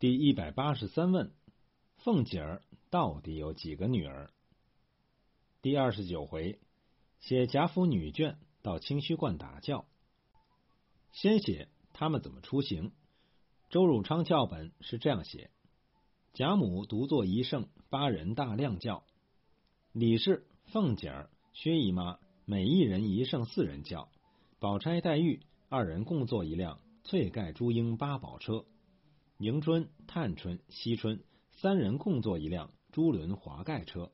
第一百八十三问：凤姐儿到底有几个女儿？第二十九回，写贾府女眷到清虚观打轿。先写他们怎么出行。周汝昌教本是这样写：贾母独坐一乘八人大量轿，李氏、凤姐儿、薛姨妈每一人一乘四人轿，宝钗、黛玉二人共坐一辆翠盖朱缨八宝车。迎春、探春、惜春三人共坐一辆朱轮华盖车，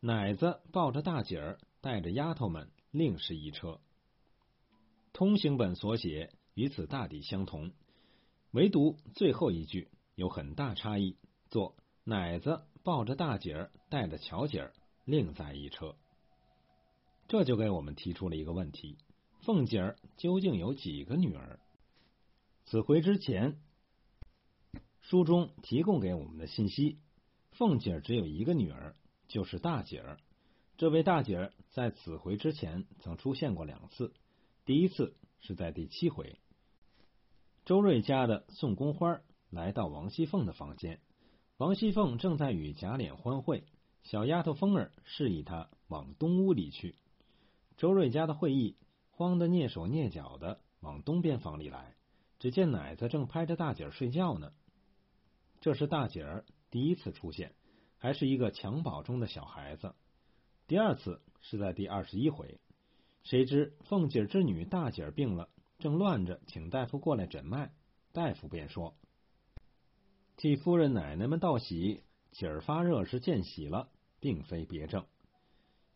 奶子抱着大姐儿，带着丫头们另是一车。通行本所写与此大抵相同，唯独最后一句有很大差异，做奶子抱着大姐儿，带着巧姐儿另在一车。这就给我们提出了一个问题：凤姐儿究竟有几个女儿？此回之前。书中提供给我们的信息，凤姐只有一个女儿，就是大姐儿。这位大姐儿在此回之前曾出现过两次，第一次是在第七回，周瑞家的宋宫花来到王熙凤的房间，王熙凤正在与贾琏欢会，小丫头凤儿示意她往东屋里去。周瑞家的会议慌得蹑手蹑脚的往东边房里来，只见奶子正拍着大姐睡觉呢。这是大姐儿第一次出现，还是一个襁褓中的小孩子。第二次是在第二十一回，谁知凤姐之女大姐儿病了，正乱着请大夫过来诊脉，大夫便说：“替夫人奶奶们道喜，姐儿发热是见喜了，并非别症。”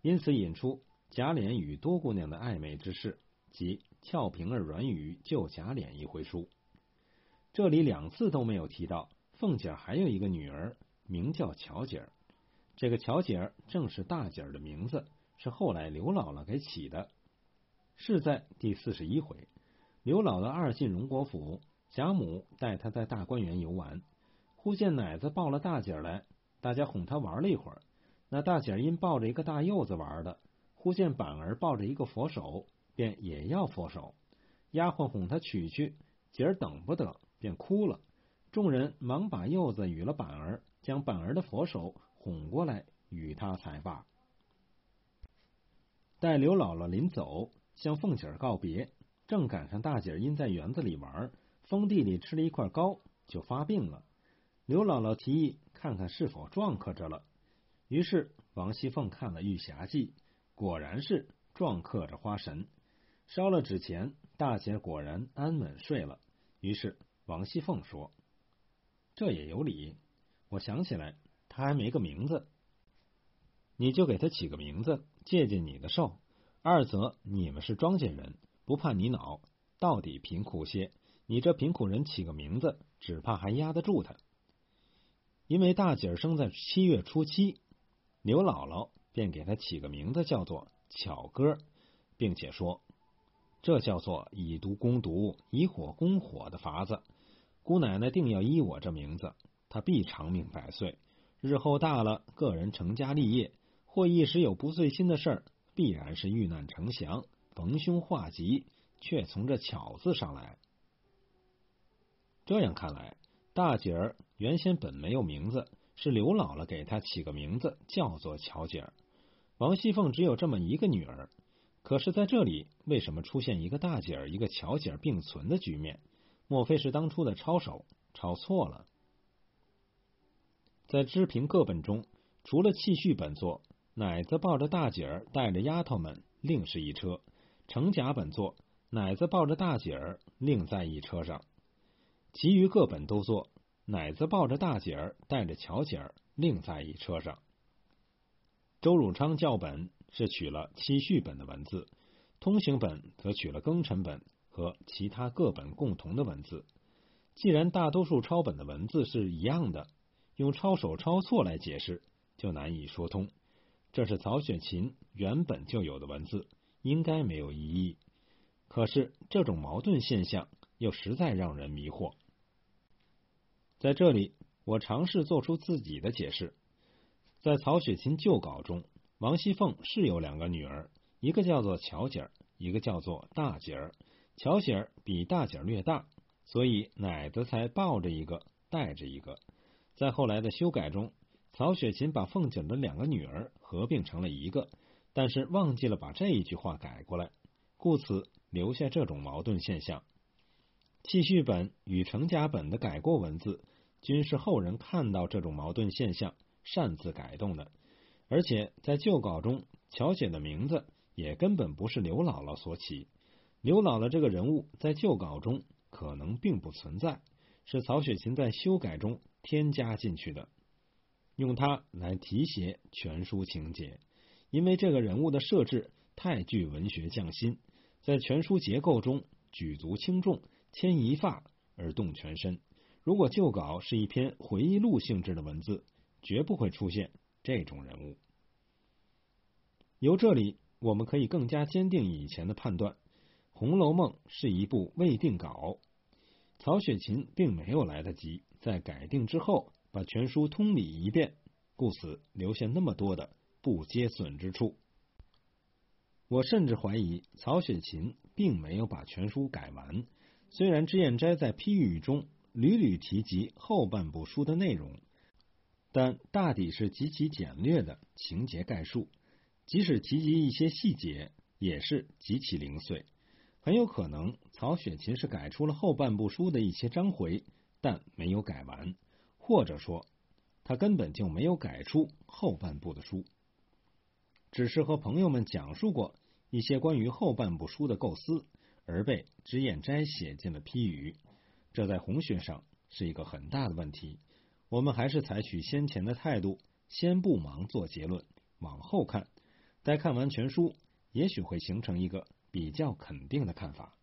因此引出贾琏与多姑娘的暧昧之事，即俏平儿软语救贾琏一回书。这里两次都没有提到。凤姐还有一个女儿，名叫巧姐儿。这个巧姐儿正是大姐儿的名字，是后来刘姥姥给起的。是在第四十一回，刘姥姥二进荣国府，贾母带她在大观园游玩，忽见奶子抱了大姐儿来，大家哄她玩了一会儿。那大姐儿因抱着一个大柚子玩的，忽见板儿抱着一个佛手，便也要佛手。丫鬟哄她取去，姐儿等不得，便哭了。众人忙把柚子与了板儿，将板儿的佛手哄过来与他才罢。待刘姥姥临走，向凤姐儿告别，正赶上大姐儿因在园子里玩，封地里吃了一块糕，就发病了。刘姥姥提议看看是否撞克着了，于是王熙凤看了《玉匣记》，果然是撞克着花神。烧了纸钱，大姐果然安稳睡了。于是王熙凤说。这也有理，我想起来，他还没个名字，你就给他起个名字，借借你的寿。二则你们是庄稼人，不怕你恼，到底贫苦些。你这贫苦人起个名字，只怕还压得住他。因为大姐儿生在七月初七，刘姥姥便给他起个名字，叫做巧哥，并且说，这叫做以毒攻毒，以火攻火的法子。姑奶奶定要依我这名字，她必长命百岁。日后大了，个人成家立业，或一时有不遂心的事儿，必然是遇难成祥、逢凶化吉，却从这巧字上来。这样看来，大姐儿原先本没有名字，是刘姥姥给她起个名字，叫做巧姐儿。王熙凤只有这么一个女儿，可是在这里为什么出现一个大姐儿、一个巧姐儿并存的局面？莫非是当初的抄手抄错了？在知评各本中，除了气序本作奶子抱着大姐儿，带着丫头们另是一车；成甲本作奶子抱着大姐儿，另在一车上。其余各本都作奶子抱着大姐儿，带着巧姐儿，另在一车上。周汝昌教本是取了七序本的文字，通行本则取了庚辰本。和其他各本共同的文字，既然大多数抄本的文字是一样的，用抄手抄错来解释就难以说通。这是曹雪芹原本就有的文字，应该没有异议。可是这种矛盾现象又实在让人迷惑。在这里，我尝试做出自己的解释。在曹雪芹旧稿中，王熙凤是有两个女儿，一个叫做巧姐儿，一个叫做大姐儿。巧喜儿比大姐儿略大，所以奶子才抱着一个，带着一个。在后来的修改中，曹雪芹把凤姐的两个女儿合并成了一个，但是忘记了把这一句话改过来，故此留下这种矛盾现象。契序本与成家本的改过文字，均是后人看到这种矛盾现象，擅自改动的。而且在旧稿中，乔姐的名字也根本不是刘姥姥所起。刘姥姥这个人物在旧稿中可能并不存在，是曹雪芹在修改中添加进去的，用它来提携全书情节。因为这个人物的设置太具文学匠心，在全书结构中举足轻重、牵一发而动全身。如果旧稿是一篇回忆录性质的文字，绝不会出现这种人物。由这里，我们可以更加坚定以前的判断。《红楼梦》是一部未定稿，曹雪芹并没有来得及在改定之后把全书通理一遍，故此留下那么多的不接损之处。我甚至怀疑曹雪芹并没有把全书改完。虽然脂砚斋在批语中屡屡提及后半部书的内容，但大抵是极其简略的情节概述，即使提及一些细节，也是极其零碎。很有可能，曹雪芹是改出了后半部书的一些章回，但没有改完，或者说，他根本就没有改出后半部的书，只是和朋友们讲述过一些关于后半部书的构思，而被脂砚斋写进了批语。这在红学上是一个很大的问题。我们还是采取先前的态度，先不忙做结论，往后看，待看完全书，也许会形成一个。比较肯定的看法。